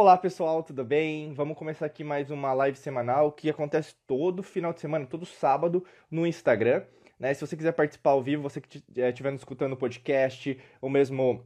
Olá pessoal, tudo bem? Vamos começar aqui mais uma live semanal que acontece todo final de semana, todo sábado no Instagram. Né? Se você quiser participar ao vivo, você que estiver nos escutando o podcast, ou mesmo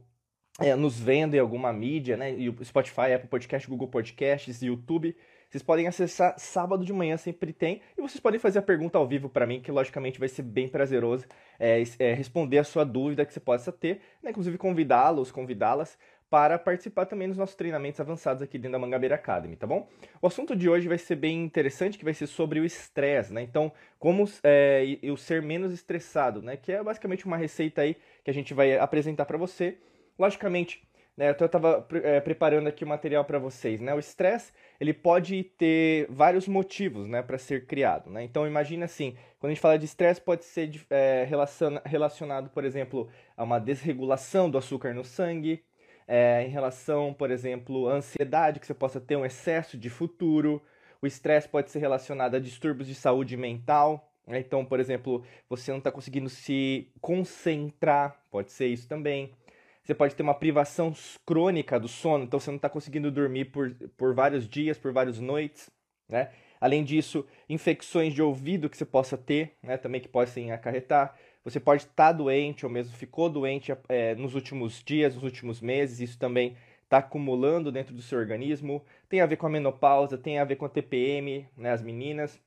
é, nos vendo em alguma mídia, né? Spotify, Apple Podcast, Google Podcasts, YouTube, vocês podem acessar sábado de manhã, sempre tem, e vocês podem fazer a pergunta ao vivo para mim, que logicamente vai ser bem prazeroso é, é, responder a sua dúvida que você possa ter, né? inclusive convidá-los, convidá-las para participar também dos nossos treinamentos avançados aqui dentro da Mangabeira Academy, tá bom? O assunto de hoje vai ser bem interessante, que vai ser sobre o estresse, né? Então, como é, o ser menos estressado, né? Que é basicamente uma receita aí que a gente vai apresentar para você. Logicamente, né, eu estava é, preparando aqui o material para vocês, né? O estresse, ele pode ter vários motivos, né, para ser criado, né? Então, imagine assim, quando a gente fala de estresse, pode ser é, relacionado, por exemplo, a uma desregulação do açúcar no sangue, é, em relação, por exemplo, à ansiedade, que você possa ter um excesso de futuro. O estresse pode ser relacionado a distúrbios de saúde mental. Né? Então, por exemplo, você não está conseguindo se concentrar, pode ser isso também. Você pode ter uma privação crônica do sono, então você não está conseguindo dormir por, por vários dias, por várias noites. Né? Além disso, infecções de ouvido que você possa ter, né, também que podem acarretar. Você pode estar tá doente ou mesmo ficou doente é, nos últimos dias, nos últimos meses, isso também está acumulando dentro do seu organismo. Tem a ver com a menopausa, tem a ver com a TPM, né, as meninas,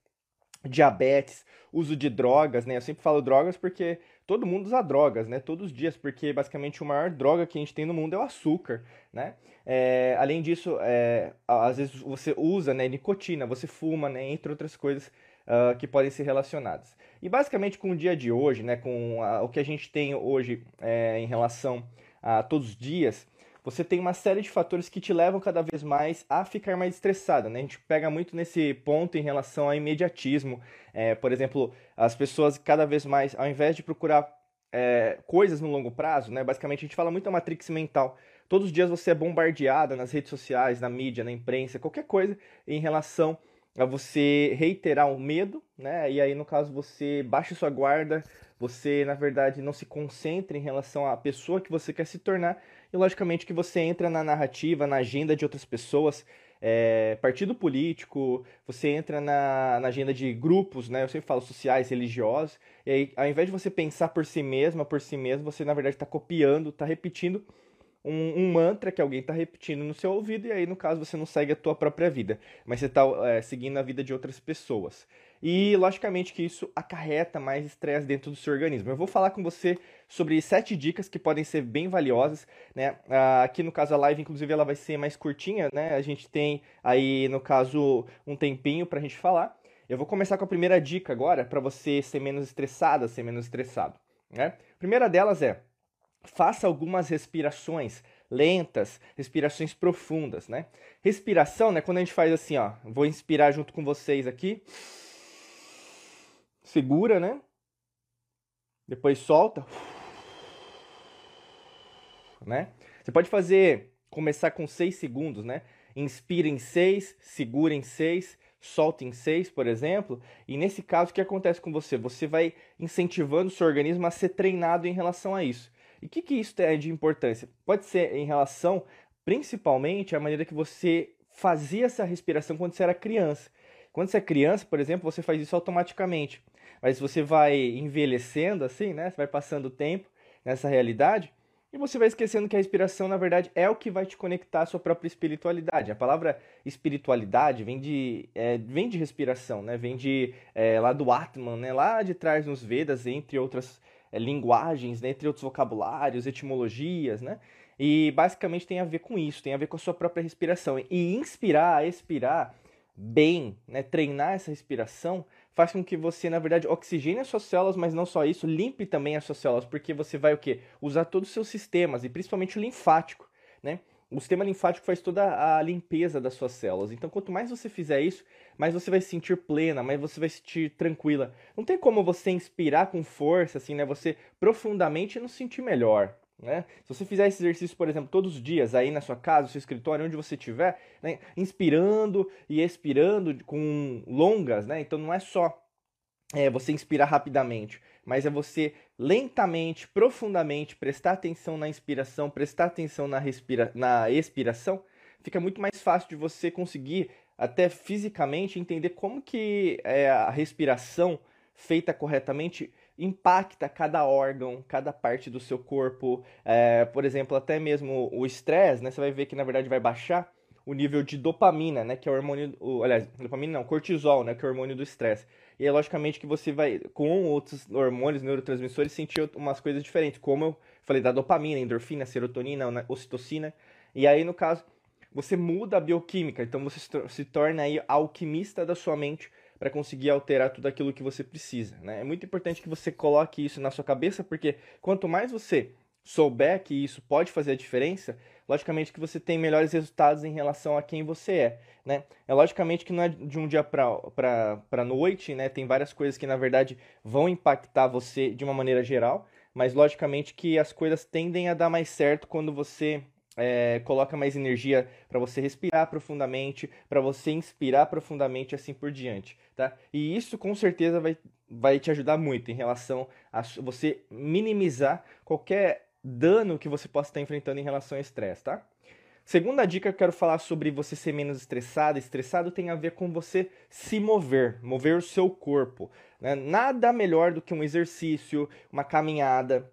diabetes, uso de drogas, né? Eu sempre falo drogas porque todo mundo usa drogas, né? Todos os dias, porque basicamente a maior droga que a gente tem no mundo é o açúcar, né? É, além disso, é, às vezes você usa né, nicotina, você fuma, né, entre outras coisas uh, que podem ser relacionadas. E basicamente com o dia de hoje, né, com o que a gente tem hoje é, em relação a todos os dias, você tem uma série de fatores que te levam cada vez mais a ficar mais estressado. Né? A gente pega muito nesse ponto em relação ao imediatismo. É, por exemplo, as pessoas cada vez mais, ao invés de procurar é, coisas no longo prazo, né? basicamente a gente fala muito da matrix mental. Todos os dias você é bombardeada nas redes sociais, na mídia, na imprensa, qualquer coisa em relação a você reiterar o medo, né? E aí, no caso, você baixa sua guarda, você, na verdade, não se concentra em relação à pessoa que você quer se tornar, e logicamente que você entra na narrativa, na agenda de outras pessoas, é, partido político, você entra na, na, agenda de grupos, né? Eu sempre falo sociais, religiosos, e aí, ao invés de você pensar por si mesma, por si mesmo, você, na verdade, está copiando, está repetindo um, um, mantra que alguém está repetindo no seu ouvido, e aí, no caso, você não segue a tua própria vida, mas você está é, seguindo a vida de outras pessoas. E, logicamente, que isso acarreta mais estresse dentro do seu organismo. Eu vou falar com você sobre sete dicas que podem ser bem valiosas, né? Ah, aqui, no caso, a live, inclusive, ela vai ser mais curtinha, né? A gente tem aí, no caso, um tempinho para a gente falar. Eu vou começar com a primeira dica agora, para você ser menos estressada, ser menos estressado, né? A primeira delas é faça algumas respirações lentas, respirações profundas, né? Respiração, né? Quando a gente faz assim, ó, vou inspirar junto com vocês aqui. Segura, né? Depois solta. Né? Você pode fazer, começar com 6 segundos, né? Inspira em 6, segura em 6, solta em 6, por exemplo. E nesse caso, o que acontece com você? Você vai incentivando o seu organismo a ser treinado em relação a isso. E o que, que isso é de importância? Pode ser em relação, principalmente, à maneira que você fazia essa respiração quando você era criança. Quando você é criança, por exemplo, você faz isso automaticamente. Mas você vai envelhecendo assim, né? Você vai passando o tempo nessa realidade e você vai esquecendo que a respiração, na verdade, é o que vai te conectar à sua própria espiritualidade. A palavra espiritualidade vem de, é, vem de respiração, né? Vem de é, lá do Atman, né? Lá de trás nos Vedas, entre outras é, linguagens, né, entre outros vocabulários, etimologias, né? E basicamente tem a ver com isso, tem a ver com a sua própria respiração. E inspirar, expirar bem, né, treinar essa respiração, faz com que você, na verdade, oxigene as suas células, mas não só isso, limpe também as suas células, porque você vai o quê? Usar todos os seus sistemas, e principalmente o linfático, né? O sistema linfático faz toda a limpeza das suas células. Então, quanto mais você fizer isso, mais você vai se sentir plena, mais você vai se sentir tranquila. Não tem como você inspirar com força, assim, né? Você profundamente não se sentir melhor. Né? Se você fizer esse exercício, por exemplo, todos os dias aí na sua casa, no seu escritório, onde você estiver, né? inspirando e expirando com longas, né? Então não é só é, você inspirar rapidamente, mas é você lentamente, profundamente prestar atenção na inspiração, prestar atenção na, respira na expiração, fica muito mais fácil de você conseguir até fisicamente entender como que é, a respiração feita corretamente impacta cada órgão, cada parte do seu corpo. É, por exemplo, até mesmo o estresse, né? Você vai ver que na verdade vai baixar o nível de dopamina, né? Que é o hormônio, o, aliás, dopamina não, cortisol, né? Que é o hormônio do estresse. E é logicamente que você vai, com outros hormônios, neurotransmissores, sentir umas coisas diferentes, como eu falei da dopamina, endorfina, serotonina, ocitocina. E aí, no caso, você muda a bioquímica, então você se torna aí alquimista da sua mente para conseguir alterar tudo aquilo que você precisa. Né? É muito importante que você coloque isso na sua cabeça, porque quanto mais você souber que isso pode fazer a diferença, logicamente que você tem melhores resultados em relação a quem você é, né? É logicamente que não é de um dia para noite, né? Tem várias coisas que na verdade vão impactar você de uma maneira geral, mas logicamente que as coisas tendem a dar mais certo quando você é, coloca mais energia para você respirar profundamente, para você inspirar profundamente, assim por diante, tá? E isso com certeza vai, vai te ajudar muito em relação a você minimizar qualquer dano que você possa estar enfrentando em relação ao estresse, tá? Segunda dica que eu quero falar sobre você ser menos estressado. Estressado tem a ver com você se mover, mover o seu corpo. Né? Nada melhor do que um exercício, uma caminhada,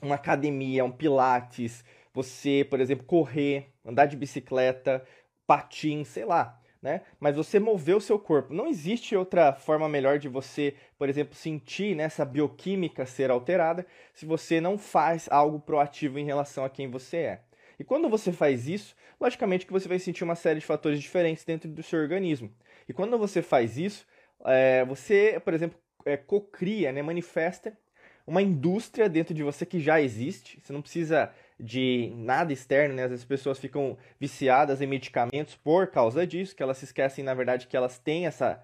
uma academia, um pilates, você, por exemplo, correr, andar de bicicleta, patins, sei lá, né? Mas você mover o seu corpo. Não existe outra forma melhor de você, por exemplo, sentir né, bioquímica ser alterada se você não faz algo proativo em relação a quem você é. E quando você faz isso, logicamente que você vai sentir uma série de fatores diferentes dentro do seu organismo. E quando você faz isso, é, você, por exemplo, é, cocria, né, manifesta uma indústria dentro de você que já existe. Você não precisa de nada externo, né? Às vezes as pessoas ficam viciadas em medicamentos por causa disso, que elas se esquecem, na verdade, que elas têm essa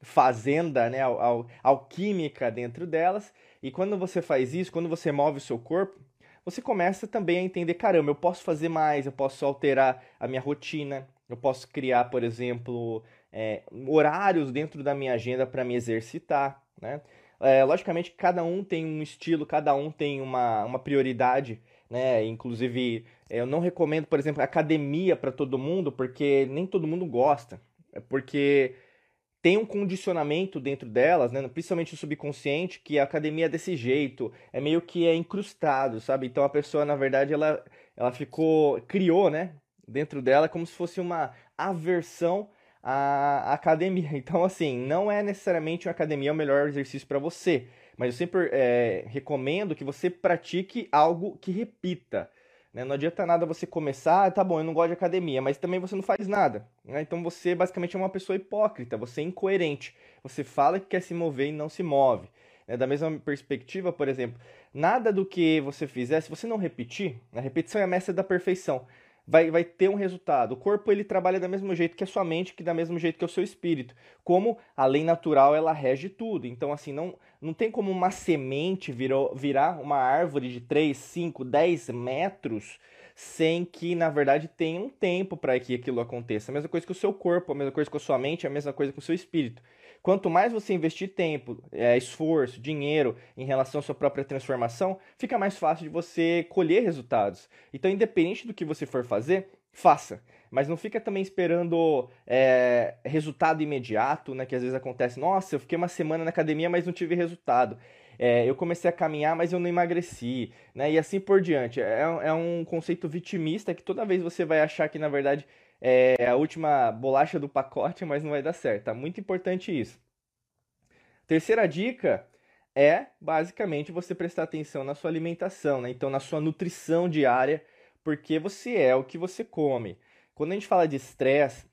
fazenda, né, al, al, alquímica dentro delas. E quando você faz isso, quando você move o seu corpo, você começa também a entender, caramba, eu posso fazer mais, eu posso alterar a minha rotina, eu posso criar, por exemplo, é, horários dentro da minha agenda para me exercitar, né? É, logicamente, cada um tem um estilo, cada um tem uma, uma prioridade né? Inclusive, eu não recomendo, por exemplo, academia para todo mundo, porque nem todo mundo gosta. É porque tem um condicionamento dentro delas, né? Principalmente o subconsciente, que a academia é desse jeito, é meio que é incrustado, sabe? Então a pessoa, na verdade, ela, ela ficou, criou, né? Dentro dela como se fosse uma aversão à academia. Então, assim, não é necessariamente uma academia o melhor exercício para você mas eu sempre é, recomendo que você pratique algo que repita. Né? Não adianta nada você começar, ah, tá bom, eu não gosto de academia, mas também você não faz nada. Né? Então você basicamente é uma pessoa hipócrita, você é incoerente. Você fala que quer se mover e não se move. Né? Da mesma perspectiva, por exemplo, nada do que você fizer, se você não repetir, a repetição é a mestra da perfeição vai, vai ter um resultado. O corpo ele trabalha da mesmo jeito que a sua mente, que da mesmo jeito que o seu espírito. Como a lei natural ela rege tudo. Então assim, não não tem como uma semente virou, virar uma árvore de 3, 5, 10 metros sem que, na verdade, tenha um tempo para que aquilo aconteça. A mesma coisa com o seu corpo, a mesma coisa com a sua mente, a mesma coisa com o seu espírito. Quanto mais você investir tempo, é, esforço, dinheiro em relação à sua própria transformação, fica mais fácil de você colher resultados. Então, independente do que você for fazer, faça. Mas não fica também esperando é, resultado imediato, né? Que às vezes acontece, nossa, eu fiquei uma semana na academia, mas não tive resultado. É, eu comecei a caminhar, mas eu não emagreci, né? E assim por diante. É, é um conceito vitimista que toda vez você vai achar que, na verdade, é a última bolacha do pacote, mas não vai dar certo. Tá muito importante isso. Terceira dica é basicamente você prestar atenção na sua alimentação, né? Então, na sua nutrição diária, porque você é o que você come. Quando a gente fala de estresse,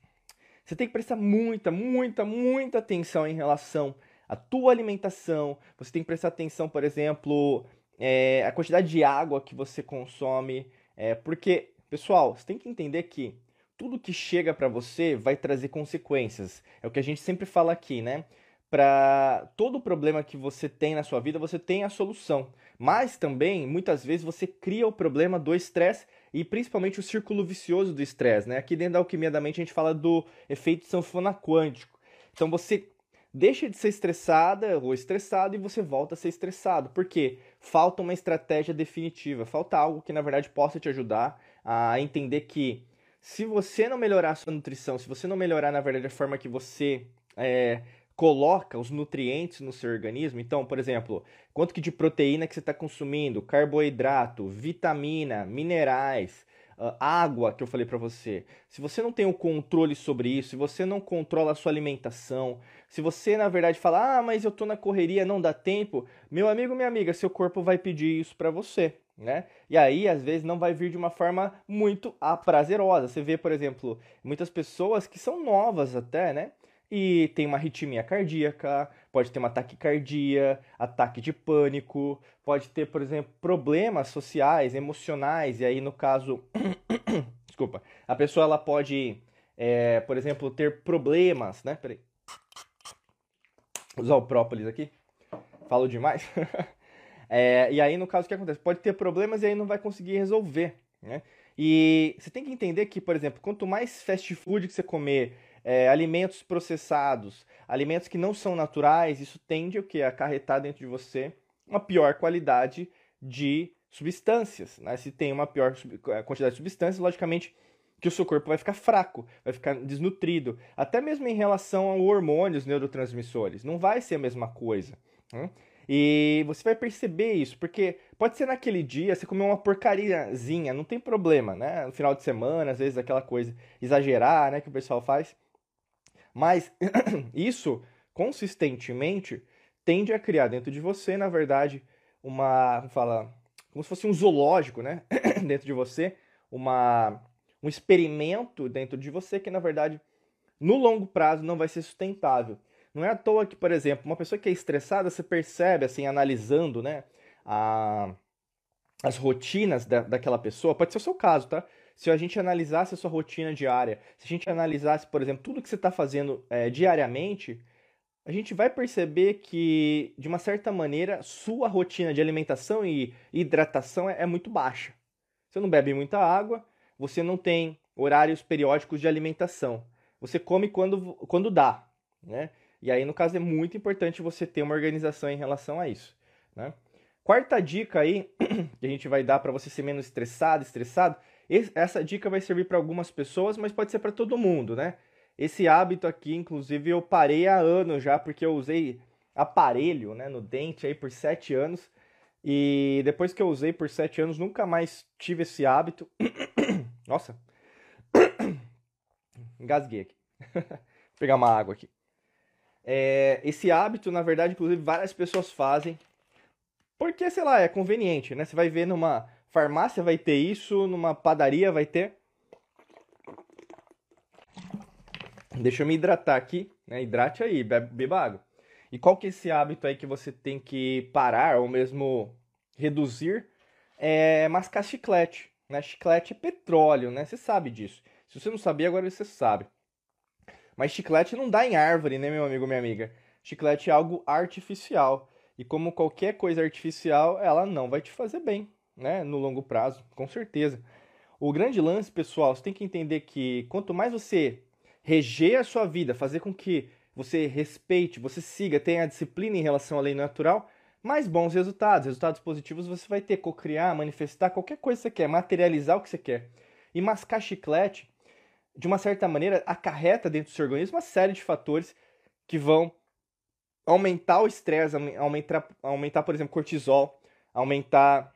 você tem que prestar muita, muita, muita atenção em relação à tua alimentação. Você tem que prestar atenção, por exemplo, é, a quantidade de água que você consome, é, porque, pessoal, você tem que entender que tudo que chega para você vai trazer consequências. É o que a gente sempre fala aqui, né? Para todo problema que você tem na sua vida, você tem a solução. Mas também, muitas vezes, você cria o problema do estresse e principalmente o círculo vicioso do estresse, né? Aqui dentro da alquimia da mente a gente fala do efeito sanfona quântico. Então você deixa de ser estressada ou estressado e você volta a ser estressado. Por quê? Falta uma estratégia definitiva, falta algo que na verdade possa te ajudar a entender que se você não melhorar a sua nutrição, se você não melhorar, na verdade, a forma que você é, coloca os nutrientes no seu organismo, então, por exemplo, quanto que de proteína que você está consumindo, carboidrato, vitamina, minerais, uh, água que eu falei para você. Se você não tem o controle sobre isso, se você não controla a sua alimentação, se você na verdade fala, ah, mas eu tô na correria, não dá tempo, meu amigo, minha amiga, seu corpo vai pedir isso para você. Né? E aí, às vezes, não vai vir de uma forma muito prazerosa. Você vê, por exemplo, muitas pessoas que são novas até, né? E tem uma arritmia cardíaca, pode ter uma taquicardia, ataque de pânico, pode ter, por exemplo, problemas sociais, emocionais, e aí, no caso, desculpa, a pessoa ela pode, é, por exemplo, ter problemas, né? Peraí. Usar o própolis aqui. Falo demais. É, e aí, no caso, o que acontece? Pode ter problemas e aí não vai conseguir resolver, né? E você tem que entender que, por exemplo, quanto mais fast food que você comer, é, alimentos processados, alimentos que não são naturais, isso tende o que? A acarretar dentro de você uma pior qualidade de substâncias. Né? Se tem uma pior é, quantidade de substâncias, logicamente que o seu corpo vai ficar fraco, vai ficar desnutrido. Até mesmo em relação ao hormônios neurotransmissores. Não vai ser a mesma coisa. Né? E você vai perceber isso, porque pode ser naquele dia você comer uma porcariazinha, não tem problema, né? No final de semana, às vezes aquela coisa exagerar, né, que o pessoal faz. Mas isso consistentemente tende a criar dentro de você, na verdade, uma, fala, como se fosse um zoológico, né? dentro de você, uma um experimento dentro de você que na verdade no longo prazo não vai ser sustentável. Não é à toa que, por exemplo, uma pessoa que é estressada, você percebe, assim, analisando, né, a, as rotinas da, daquela pessoa, pode ser o seu caso, tá? Se a gente analisasse a sua rotina diária, se a gente analisasse, por exemplo, tudo que você está fazendo é, diariamente, a gente vai perceber que, de uma certa maneira, sua rotina de alimentação e hidratação é, é muito baixa. Você não bebe muita água, você não tem horários periódicos de alimentação. Você come quando, quando dá, né? E aí, no caso, é muito importante você ter uma organização em relação a isso. Né? Quarta dica aí, que a gente vai dar para você ser menos estressado, estressado, essa dica vai servir para algumas pessoas, mas pode ser para todo mundo, né? Esse hábito aqui, inclusive, eu parei há anos já, porque eu usei aparelho né, no dente aí por sete anos. E depois que eu usei por sete anos, nunca mais tive esse hábito. Nossa! Engasguei aqui. Vou pegar uma água aqui. É, esse hábito, na verdade, inclusive, várias pessoas fazem. Porque, sei lá, é conveniente, né? Você vai ver numa farmácia vai ter isso, numa padaria vai ter. Deixa eu me hidratar aqui, né? Hidrate aí, beba água. E qual que é esse hábito aí que você tem que parar ou mesmo reduzir? É mascar chiclete, né? Chiclete é petróleo, né? Você sabe disso. Se você não sabia, agora você sabe. Mas chiclete não dá em árvore, né, meu amigo, minha amiga? Chiclete é algo artificial. E como qualquer coisa artificial, ela não vai te fazer bem, né, no longo prazo, com certeza. O grande lance, pessoal, você tem que entender que quanto mais você reger a sua vida, fazer com que você respeite, você siga, tenha disciplina em relação à lei natural, mais bons resultados, resultados positivos você vai ter, cocriar, manifestar qualquer coisa que você quer, materializar o que você quer. E mascar chiclete de uma certa maneira, acarreta dentro do seu organismo uma série de fatores que vão aumentar o estresse, aumentar, aumentar, por exemplo, cortisol, aumentar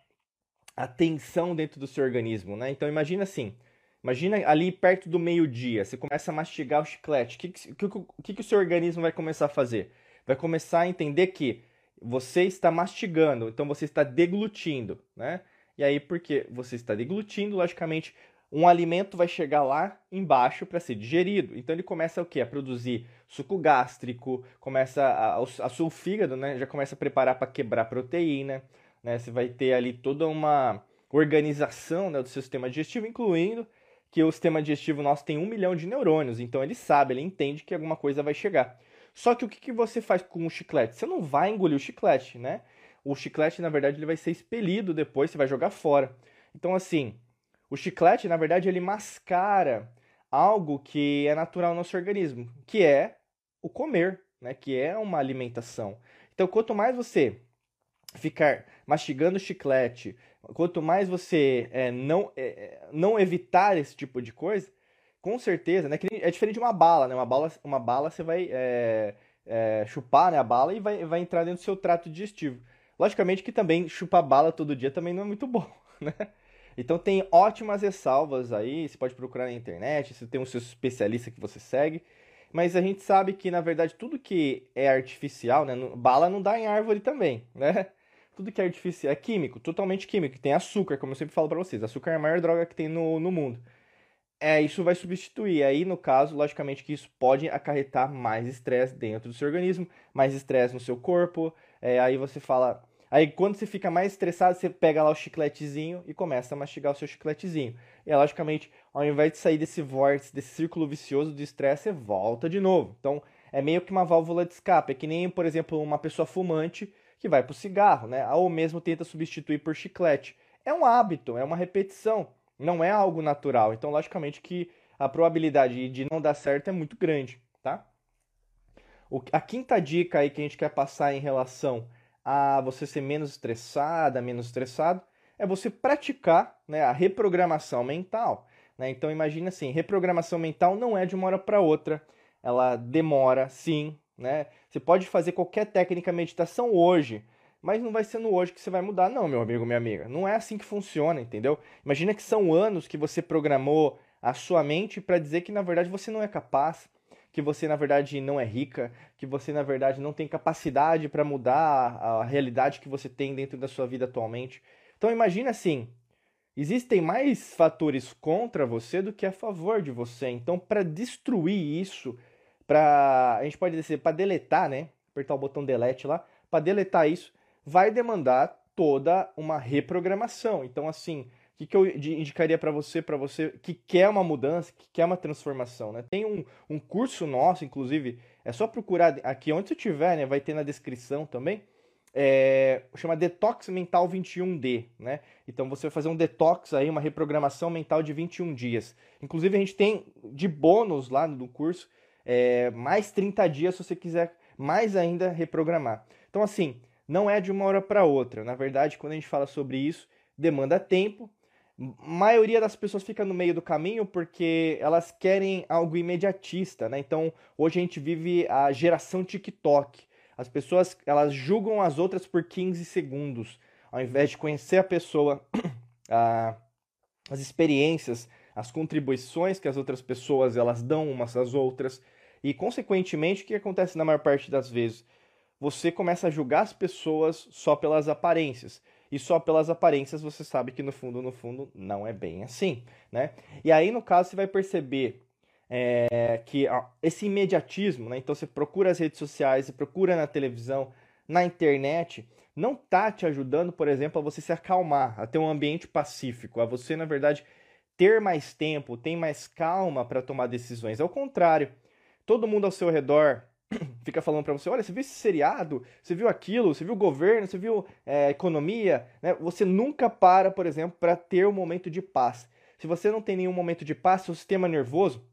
a tensão dentro do seu organismo, né? Então imagina assim, imagina ali perto do meio-dia, você começa a mastigar o chiclete, o que, que, que, que o seu organismo vai começar a fazer? Vai começar a entender que você está mastigando, então você está deglutindo, né? E aí, porque você está deglutindo, logicamente, um alimento vai chegar lá embaixo para ser digerido. Então ele começa o quê? A produzir suco gástrico, começa a, a seu fígado, né? Já começa a preparar para quebrar proteína, né? Você vai ter ali toda uma organização né, do seu sistema digestivo, incluindo que o sistema digestivo nosso tem um milhão de neurônios. Então ele sabe, ele entende que alguma coisa vai chegar. Só que o que, que você faz com o chiclete? Você não vai engolir o chiclete, né? O chiclete, na verdade, ele vai ser expelido depois, você vai jogar fora. Então, assim, o chiclete, na verdade, ele mascara algo que é natural no nosso organismo, que é o comer, né? Que é uma alimentação. Então, quanto mais você ficar mastigando chiclete, quanto mais você é, não, é, não evitar esse tipo de coisa, com certeza, né? É diferente de uma bala, né? Uma bala, uma bala você vai é, é, chupar né, a bala e vai, vai entrar dentro do seu trato digestivo. Logicamente que também chupar bala todo dia também não é muito bom, né? Então tem ótimas ressalvas aí, você pode procurar na internet, você tem um seu especialista que você segue. Mas a gente sabe que, na verdade, tudo que é artificial, né? Bala não dá em árvore também, né? Tudo que é artificial é químico, totalmente químico. Tem açúcar, como eu sempre falo para vocês. Açúcar é a maior droga que tem no, no mundo. É, isso vai substituir. Aí, no caso, logicamente que isso pode acarretar mais estresse dentro do seu organismo, mais estresse no seu corpo. É, aí você fala, Aí quando você fica mais estressado, você pega lá o chicletezinho e começa a mastigar o seu chicletezinho. E logicamente, ao invés de sair desse vórtice, desse círculo vicioso de estresse, você volta de novo. Então, é meio que uma válvula de escape. É que nem, por exemplo, uma pessoa fumante que vai para o cigarro, né? Ou mesmo tenta substituir por chiclete. É um hábito, é uma repetição, não é algo natural. Então, logicamente que a probabilidade de não dar certo é muito grande, tá? a quinta dica aí que a gente quer passar em relação a você ser menos estressada, menos estressado, é você praticar né, a reprogramação mental. Né? Então imagine assim, reprogramação mental não é de uma hora para outra, ela demora, sim. Né? Você pode fazer qualquer técnica meditação hoje, mas não vai ser no hoje que você vai mudar, não, meu amigo, minha amiga. Não é assim que funciona, entendeu? Imagina que são anos que você programou a sua mente para dizer que na verdade você não é capaz, que você na verdade não é rica, que você na verdade não tem capacidade para mudar a realidade que você tem dentro da sua vida atualmente. Então imagine assim, existem mais fatores contra você do que a favor de você. Então para destruir isso, para a gente pode dizer para deletar, né? Apertar o botão delete lá, para deletar isso, vai demandar toda uma reprogramação. Então assim, o que, que eu indicaria para você, para você que quer uma mudança, que quer uma transformação, né? Tem um, um curso nosso, inclusive, é só procurar aqui onde você tiver, né? Vai ter na descrição também. É, chama Detox Mental 21D, né? Então você vai fazer um detox aí, uma reprogramação mental de 21 dias. Inclusive a gente tem de bônus lá no curso é, mais 30 dias se você quiser mais ainda reprogramar. Então assim, não é de uma hora para outra. Na verdade, quando a gente fala sobre isso, demanda tempo, maioria das pessoas fica no meio do caminho porque elas querem algo imediatista, né? Então, hoje a gente vive a geração TikTok. As pessoas, elas julgam as outras por 15 segundos, ao invés de conhecer a pessoa, a, as experiências, as contribuições que as outras pessoas elas dão umas às outras. E, consequentemente, o que acontece na maior parte das vezes? Você começa a julgar as pessoas só pelas aparências e só pelas aparências você sabe que no fundo, no fundo, não é bem assim, né? E aí, no caso, você vai perceber é, que ó, esse imediatismo, né? Então você procura as redes sociais, você procura na televisão, na internet, não tá te ajudando, por exemplo, a você se acalmar, a ter um ambiente pacífico, a você, na verdade, ter mais tempo, ter mais calma para tomar decisões. Ao contrário, todo mundo ao seu redor fica falando para você, olha, você viu esse seriado, você viu aquilo, você viu o governo, você viu é, economia, né? Você nunca para, por exemplo, para ter um momento de paz. Se você não tem nenhum momento de paz, seu sistema nervoso,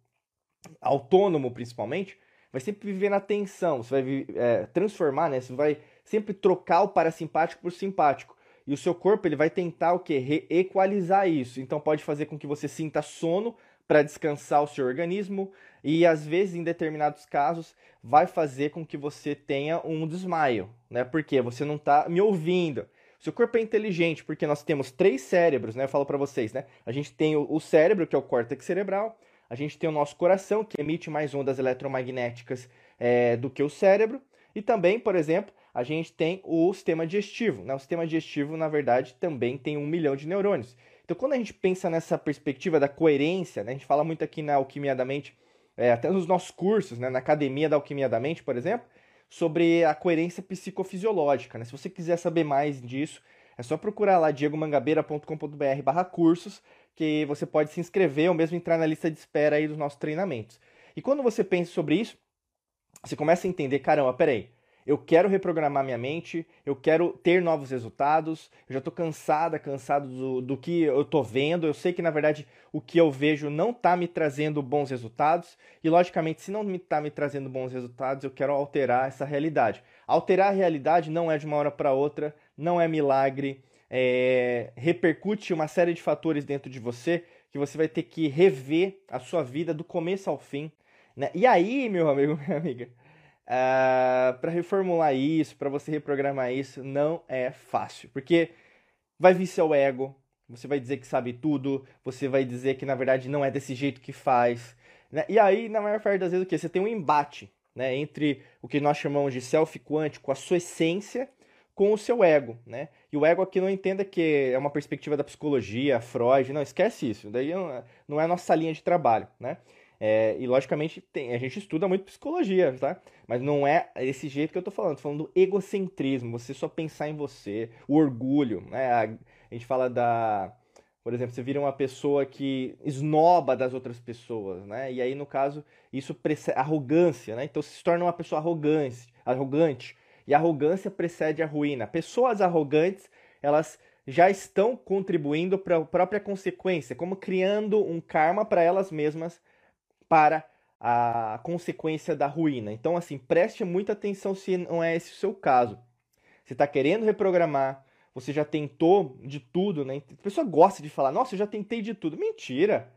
autônomo principalmente, vai sempre viver na tensão, você vai é, transformar, né? Você vai sempre trocar o parasimpático por simpático. E o seu corpo ele vai tentar o que? Equalizar isso. Então pode fazer com que você sinta sono para descansar o seu organismo e às vezes em determinados casos vai fazer com que você tenha um desmaio, né? Porque você não está me ouvindo. Seu corpo é inteligente porque nós temos três cérebros, né? Eu falo para vocês, né? A gente tem o cérebro, que é o córtex cerebral, a gente tem o nosso coração, que emite mais ondas eletromagnéticas é, do que o cérebro, e também, por exemplo, a gente tem o sistema digestivo. Né? O sistema digestivo, na verdade, também tem um milhão de neurônios. Então, quando a gente pensa nessa perspectiva da coerência, né? a gente fala muito aqui na Alquimia da Mente, é, até nos nossos cursos, né? na Academia da Alquimia da Mente, por exemplo, sobre a coerência psicofisiológica. Né? Se você quiser saber mais disso, é só procurar lá diegomangabeira.com.br barra cursos, que você pode se inscrever ou mesmo entrar na lista de espera aí dos nossos treinamentos. E quando você pensa sobre isso, você começa a entender, caramba, peraí, eu quero reprogramar minha mente, eu quero ter novos resultados, eu já estou cansada, cansado do, do que eu estou vendo, eu sei que na verdade o que eu vejo não está me trazendo bons resultados, e logicamente, se não está me trazendo bons resultados, eu quero alterar essa realidade. Alterar a realidade não é de uma hora para outra, não é milagre, é, repercute uma série de fatores dentro de você que você vai ter que rever a sua vida do começo ao fim. Né? E aí, meu amigo, minha amiga, uh, ah, para reformular isso, para você reprogramar isso, não é fácil. Porque vai vir seu ego, você vai dizer que sabe tudo, você vai dizer que na verdade não é desse jeito que faz. Né? E aí, na maior parte das vezes, o que? Você tem um embate né, entre o que nós chamamos de self quântico, a sua essência, com o seu ego, né? E o ego aqui não entenda que é uma perspectiva da psicologia, Freud, não, esquece isso. Daí não é a nossa linha de trabalho, né? É, e logicamente tem, a gente estuda muito psicologia, tá? Mas não é desse jeito que eu tô falando. Tô falando do egocentrismo, você só pensar em você, o orgulho, né? A, a gente fala da. Por exemplo, você vira uma pessoa que esnoba das outras pessoas, né? E aí, no caso, isso precede arrogância, né? Então você se torna uma pessoa arrogante, arrogante. E arrogância precede a ruína. Pessoas arrogantes, elas já estão contribuindo para a própria consequência, como criando um karma para elas mesmas para a consequência da ruína. Então, assim, preste muita atenção se não é esse o seu caso. Você está querendo reprogramar, você já tentou de tudo, né? A pessoa gosta de falar, nossa, eu já tentei de tudo. Mentira!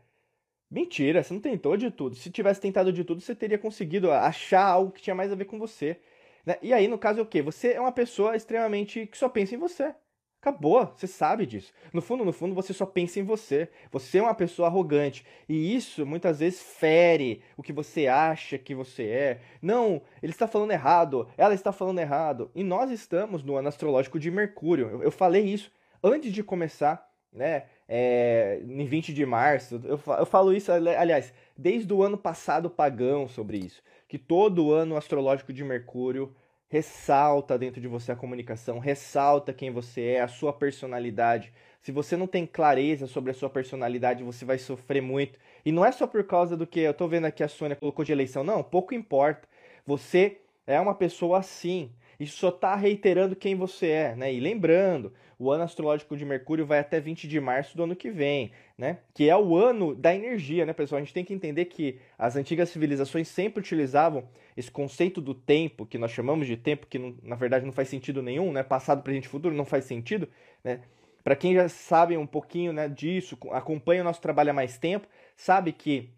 Mentira, você não tentou de tudo. Se tivesse tentado de tudo, você teria conseguido achar algo que tinha mais a ver com você. Né? E aí, no caso, é o quê? Você é uma pessoa extremamente que só pensa em você. Acabou, você sabe disso. No fundo, no fundo, você só pensa em você. Você é uma pessoa arrogante. E isso muitas vezes fere o que você acha que você é. Não, ele está falando errado, ela está falando errado. E nós estamos no ano astrológico de Mercúrio. Eu, eu falei isso antes de começar, né? É, em 20 de março. Eu, eu falo isso, aliás, desde o ano passado pagão sobre isso. Que todo ano astrológico de Mercúrio ressalta dentro de você a comunicação, ressalta quem você é, a sua personalidade. Se você não tem clareza sobre a sua personalidade, você vai sofrer muito. E não é só por causa do que eu tô vendo aqui a Sônia colocou de eleição, não, pouco importa. Você é uma pessoa assim. Isso só está reiterando quem você é, né? E lembrando, o ano astrológico de Mercúrio vai até 20 de março do ano que vem, né? Que é o ano da energia, né, pessoal? A gente tem que entender que as antigas civilizações sempre utilizavam esse conceito do tempo, que nós chamamos de tempo, que não, na verdade não faz sentido nenhum, né? Passado, presente e futuro não faz sentido, né? Para quem já sabe um pouquinho né, disso, acompanha o nosso trabalho há mais tempo, sabe que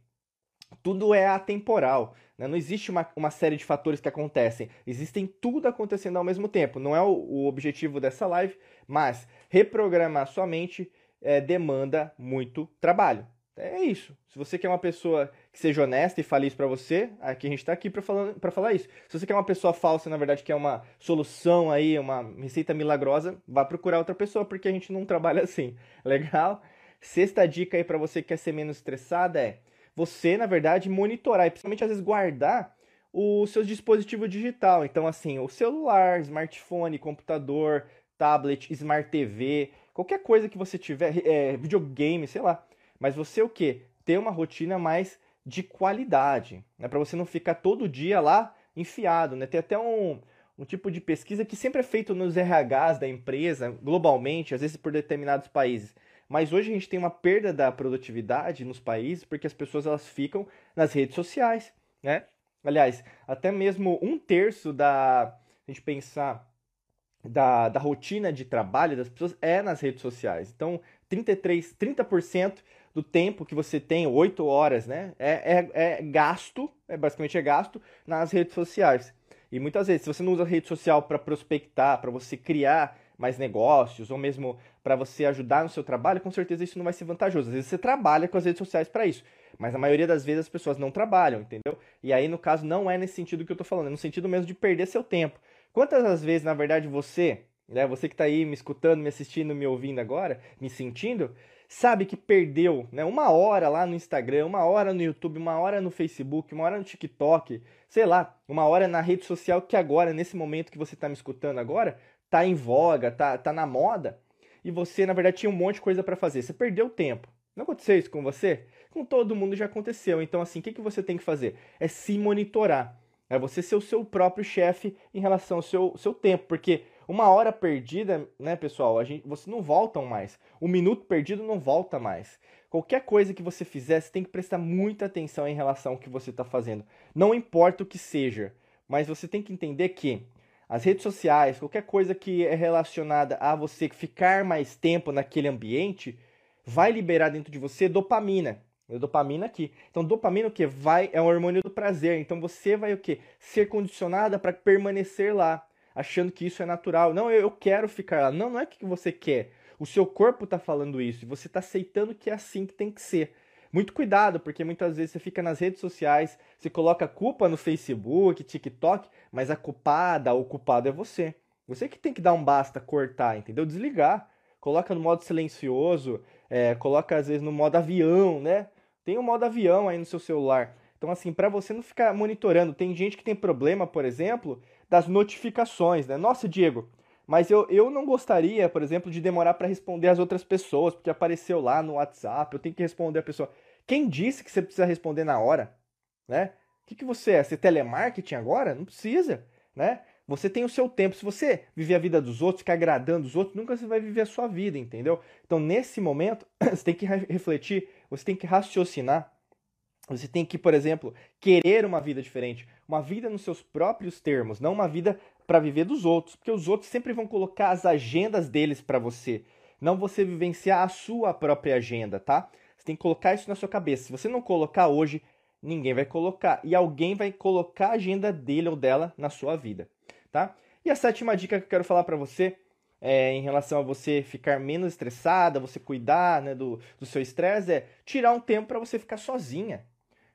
tudo é atemporal. Né? Não existe uma, uma série de fatores que acontecem. Existem tudo acontecendo ao mesmo tempo. Não é o, o objetivo dessa live, mas reprogramar sua mente é, demanda muito trabalho. É isso. Se você quer uma pessoa que seja honesta e fale isso pra você, aqui a gente tá aqui pra falar, pra falar isso. Se você quer uma pessoa falsa, na verdade, que é uma solução aí, uma receita milagrosa, vá procurar outra pessoa, porque a gente não trabalha assim. Legal? Sexta dica aí para você que quer ser menos estressada é você, na verdade, monitorar e principalmente às vezes guardar o seu dispositivo digital. Então, assim, o celular, smartphone, computador, tablet, smart TV, qualquer coisa que você tiver, é, videogame, sei lá. Mas você o que? Ter uma rotina mais de qualidade, né? Para você não ficar todo dia lá enfiado, né? Tem até um, um tipo de pesquisa que sempre é feito nos RHs da empresa, globalmente, às vezes por determinados países mas hoje a gente tem uma perda da produtividade nos países porque as pessoas elas ficam nas redes sociais, né? Aliás, até mesmo um terço da. A gente pensar da, da rotina de trabalho das pessoas é nas redes sociais. Então, 33, 30% do tempo que você tem, 8 horas, né? É, é, é gasto, é, basicamente é gasto nas redes sociais. E muitas vezes, se você não usa a rede social para prospectar, para você criar mais negócios, ou mesmo para você ajudar no seu trabalho, com certeza isso não vai ser vantajoso. Às vezes você trabalha com as redes sociais para isso, mas a maioria das vezes as pessoas não trabalham, entendeu? E aí, no caso, não é nesse sentido que eu tô falando, é no sentido mesmo de perder seu tempo. Quantas das vezes, na verdade, você, né, você que tá aí me escutando, me assistindo, me ouvindo agora, me sentindo, sabe que perdeu né, uma hora lá no Instagram, uma hora no YouTube, uma hora no Facebook, uma hora no TikTok, sei lá, uma hora na rede social que agora, nesse momento que você está me escutando agora, tá em voga, tá, tá na moda, e você, na verdade, tinha um monte de coisa para fazer. Você perdeu tempo. Não aconteceu isso com você? Com todo mundo já aconteceu. Então, assim, o que, que você tem que fazer? É se monitorar. É você ser o seu próprio chefe em relação ao seu, seu tempo. Porque uma hora perdida, né, pessoal, a gente, você não volta mais. Um minuto perdido não volta mais. Qualquer coisa que você fizer, você tem que prestar muita atenção em relação ao que você está fazendo. Não importa o que seja, mas você tem que entender que as redes sociais, qualquer coisa que é relacionada a você ficar mais tempo naquele ambiente, vai liberar dentro de você dopamina. Dopamina aqui. Então, dopamina o que? Vai é um hormônio do prazer. Então, você vai o que? Ser condicionada para permanecer lá, achando que isso é natural. Não, eu, eu quero ficar lá. Não, não é o que você quer. O seu corpo está falando isso e você está aceitando que é assim que tem que ser. Muito cuidado, porque muitas vezes você fica nas redes sociais, você coloca culpa no Facebook, TikTok, mas a culpada, o culpado é você. Você que tem que dar um basta, cortar, entendeu? Desligar. Coloca no modo silencioso, é, coloca às vezes no modo avião, né? Tem o um modo avião aí no seu celular. Então, assim, para você não ficar monitorando, tem gente que tem problema, por exemplo, das notificações, né? Nossa, Diego, mas eu, eu não gostaria, por exemplo, de demorar para responder as outras pessoas, porque apareceu lá no WhatsApp, eu tenho que responder a pessoa. Quem disse que você precisa responder na hora? Né? O que, que você é? Você é telemarketing agora? Não precisa, né? Você tem o seu tempo. Se você viver a vida dos outros, ficar agradando os outros, nunca você vai viver a sua vida, entendeu? Então, nesse momento, você tem que refletir, você tem que raciocinar. Você tem que, por exemplo, querer uma vida diferente, uma vida nos seus próprios termos, não uma vida para viver dos outros, porque os outros sempre vão colocar as agendas deles para você, não você vivenciar a sua própria agenda, tá? Você tem que colocar isso na sua cabeça. Se você não colocar hoje, ninguém vai colocar e alguém vai colocar a agenda dele ou dela na sua vida, tá? E a sétima dica que eu quero falar para você é, em relação a você ficar menos estressada, você cuidar né, do, do seu estresse, é tirar um tempo para você ficar sozinha,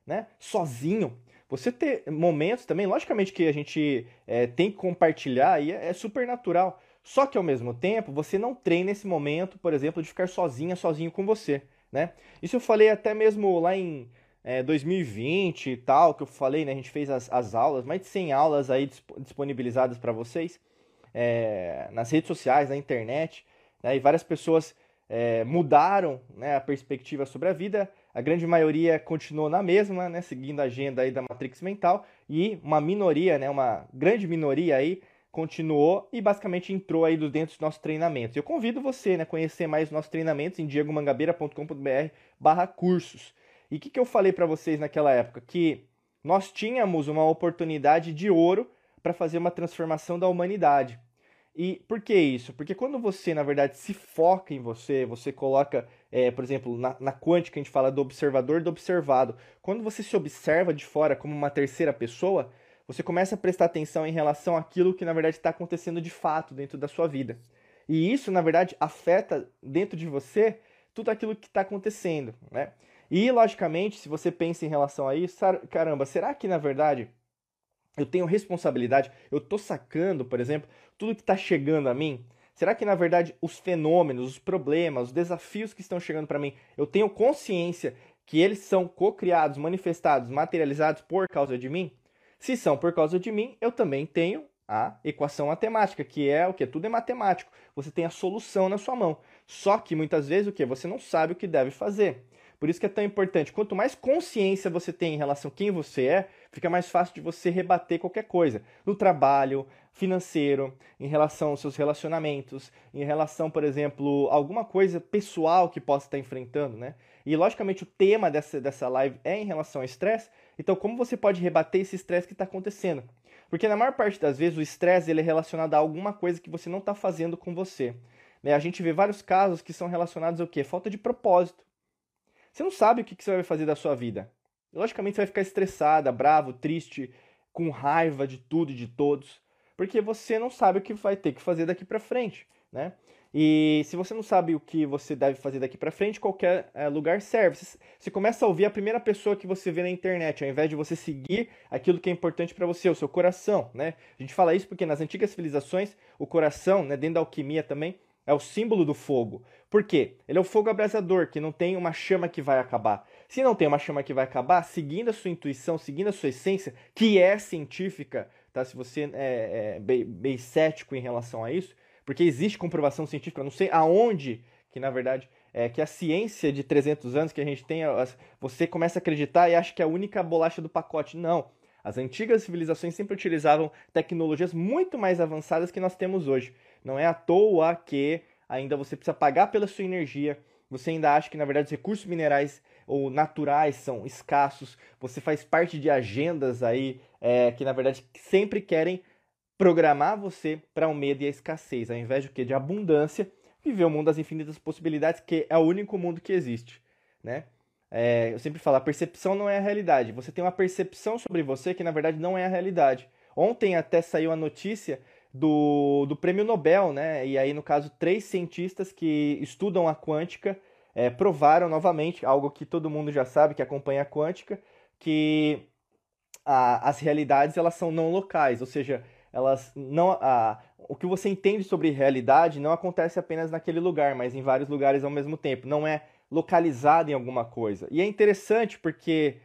né? Sozinho. Você ter momentos também, logicamente que a gente é, tem que compartilhar e é, é super natural. Só que ao mesmo tempo, você não treina esse momento, por exemplo, de ficar sozinha, sozinho com você, né? Isso eu falei até mesmo lá em é, 2020 e tal, que eu falei, né? A gente fez as, as aulas, mais de 100 aulas aí disponibilizadas para vocês é, nas redes sociais, na internet, né? E várias pessoas é, mudaram né, a perspectiva sobre a vida a grande maioria continuou na mesma, né, seguindo a agenda aí da Matrix Mental, e uma minoria, né, uma grande minoria aí, continuou e basicamente entrou aí dentro dos nossos treinamentos. Eu convido você né, a conhecer mais os nossos treinamentos em diegomangabeira.com.br barra cursos. E o que, que eu falei para vocês naquela época? Que nós tínhamos uma oportunidade de ouro para fazer uma transformação da humanidade. E por que isso? Porque quando você, na verdade, se foca em você, você coloca, é, por exemplo, na, na quântica a gente fala do observador do observado. Quando você se observa de fora como uma terceira pessoa, você começa a prestar atenção em relação àquilo que, na verdade, está acontecendo de fato dentro da sua vida. E isso, na verdade, afeta dentro de você tudo aquilo que está acontecendo, né? E, logicamente, se você pensa em relação a isso, caramba, será que, na verdade, eu tenho responsabilidade, eu estou sacando, por exemplo, tudo que está chegando a mim? Será que na verdade os fenômenos, os problemas, os desafios que estão chegando para mim, eu tenho consciência que eles são co-criados, manifestados, materializados por causa de mim? Se são por causa de mim, eu também tenho a equação matemática, que é o que? Tudo é matemático. Você tem a solução na sua mão. Só que muitas vezes o que? Você não sabe o que deve fazer. Por isso que é tão importante. Quanto mais consciência você tem em relação a quem você é, fica mais fácil de você rebater qualquer coisa. No trabalho, financeiro, em relação aos seus relacionamentos, em relação, por exemplo, a alguma coisa pessoal que possa estar enfrentando, né? E logicamente o tema dessa, dessa live é em relação ao estresse. Então, como você pode rebater esse estresse que está acontecendo? Porque na maior parte das vezes o estresse ele é relacionado a alguma coisa que você não está fazendo com você. Né? A gente vê vários casos que são relacionados ao quê? Falta de propósito. Você não sabe o que, você vai fazer da sua vida. Logicamente você vai ficar estressada, bravo, triste, com raiva de tudo e de todos, porque você não sabe o que vai ter que fazer daqui para frente, né? E se você não sabe o que você deve fazer daqui para frente, qualquer é, lugar serve. Você, começa a ouvir a primeira pessoa que você vê na internet, ao invés de você seguir aquilo que é importante para você, o seu coração, né? A gente fala isso porque nas antigas civilizações, o coração, né, dentro da alquimia também, é o símbolo do fogo. Por quê? Ele é o fogo abrasador, que não tem uma chama que vai acabar. Se não tem uma chama que vai acabar, seguindo a sua intuição, seguindo a sua essência, que é científica, tá? Se você é, é bem, bem cético em relação a isso, porque existe comprovação científica, não sei aonde, que na verdade é que a ciência de 300 anos que a gente tem, você começa a acreditar e acha que é a única bolacha do pacote. Não. As antigas civilizações sempre utilizavam tecnologias muito mais avançadas que nós temos hoje. Não é à toa que ainda você precisa pagar pela sua energia, você ainda acha que na verdade os recursos minerais ou naturais são escassos, você faz parte de agendas aí é, que na verdade sempre querem programar você para o medo e a escassez, ao invés de o quê? De abundância, viver o mundo das infinitas possibilidades, que é o único mundo que existe, né? É, eu sempre falo, a percepção não é a realidade. Você tem uma percepção sobre você que na verdade não é a realidade. Ontem até saiu a notícia do, do prêmio Nobel, né? E aí, no caso, três cientistas que estudam a quântica é, provaram novamente algo que todo mundo já sabe, que acompanha a quântica, que a, as realidades elas são não locais, ou seja, elas não a, o que você entende sobre realidade não acontece apenas naquele lugar, mas em vários lugares ao mesmo tempo. Não é localizado em alguma coisa. E é interessante porque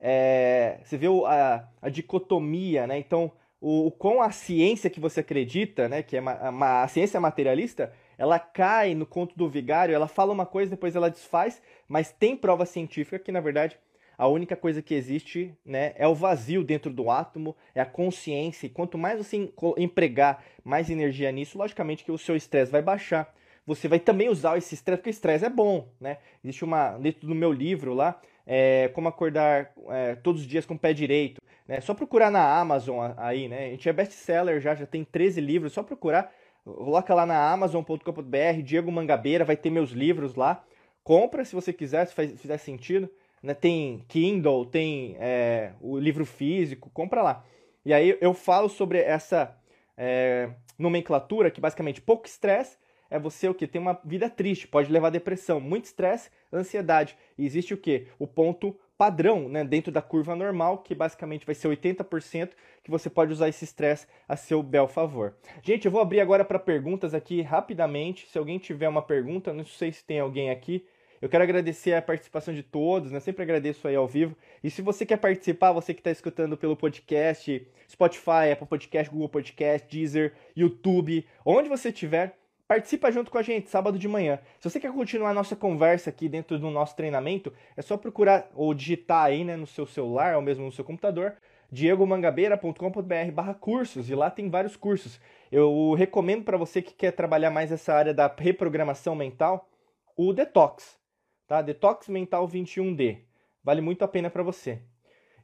é, você vê a, a, dicotomia, né? Então, o, com a ciência que você acredita, né? Que é uma, uma, a ciência materialista, ela cai no conto do vigário, ela fala uma coisa, depois ela desfaz, mas tem prova científica que, na verdade, a única coisa que existe né, é o vazio dentro do átomo, é a consciência. E quanto mais você empregar mais energia nisso, logicamente que o seu estresse vai baixar. Você vai também usar esse estresse, porque estresse é bom, né? Existe uma, dentro do meu livro lá, é, como acordar é, todos os dias com o pé direito. Né? Só procurar na Amazon aí, né? A gente é best-seller já, já tem 13 livros, só procurar. Coloca lá na amazon.com.br, Diego Mangabeira, vai ter meus livros lá. Compra se você quiser, se faz, fizer sentido né? Tem Kindle, tem é, o livro físico, compra lá. E aí eu falo sobre essa é, nomenclatura que basicamente pouco estresse é você o que tem uma vida triste, pode levar a depressão, muito estresse, ansiedade. E existe o que? O ponto padrão, né, dentro da curva normal, que basicamente vai ser 80%, que você pode usar esse estresse a seu bel favor. Gente, eu vou abrir agora para perguntas aqui rapidamente. Se alguém tiver uma pergunta, não sei se tem alguém aqui, eu quero agradecer a participação de todos, né? Sempre agradeço aí ao vivo. E se você quer participar, você que está escutando pelo podcast, Spotify, Apple Podcast, Google Podcast, Deezer, YouTube, onde você estiver, participa junto com a gente, sábado de manhã. Se você quer continuar a nossa conversa aqui dentro do nosso treinamento, é só procurar ou digitar aí, né, no seu celular ou mesmo no seu computador, diegomangabeira.com.br barra cursos, e lá tem vários cursos. Eu recomendo para você que quer trabalhar mais essa área da reprogramação mental, o Detox tá? Detox Mental 21D. Vale muito a pena para você.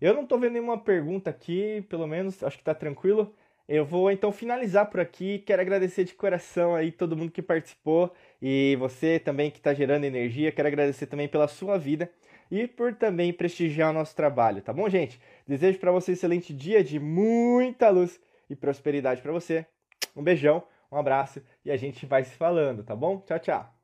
Eu não estou vendo nenhuma pergunta aqui, pelo menos, acho que está tranquilo. Eu vou então finalizar por aqui. Quero agradecer de coração aí todo mundo que participou e você também que está gerando energia. Quero agradecer também pela sua vida e por também prestigiar o nosso trabalho, tá bom, gente? Desejo para você um excelente dia de muita luz e prosperidade para você. Um beijão, um abraço e a gente vai se falando, tá bom? Tchau, tchau.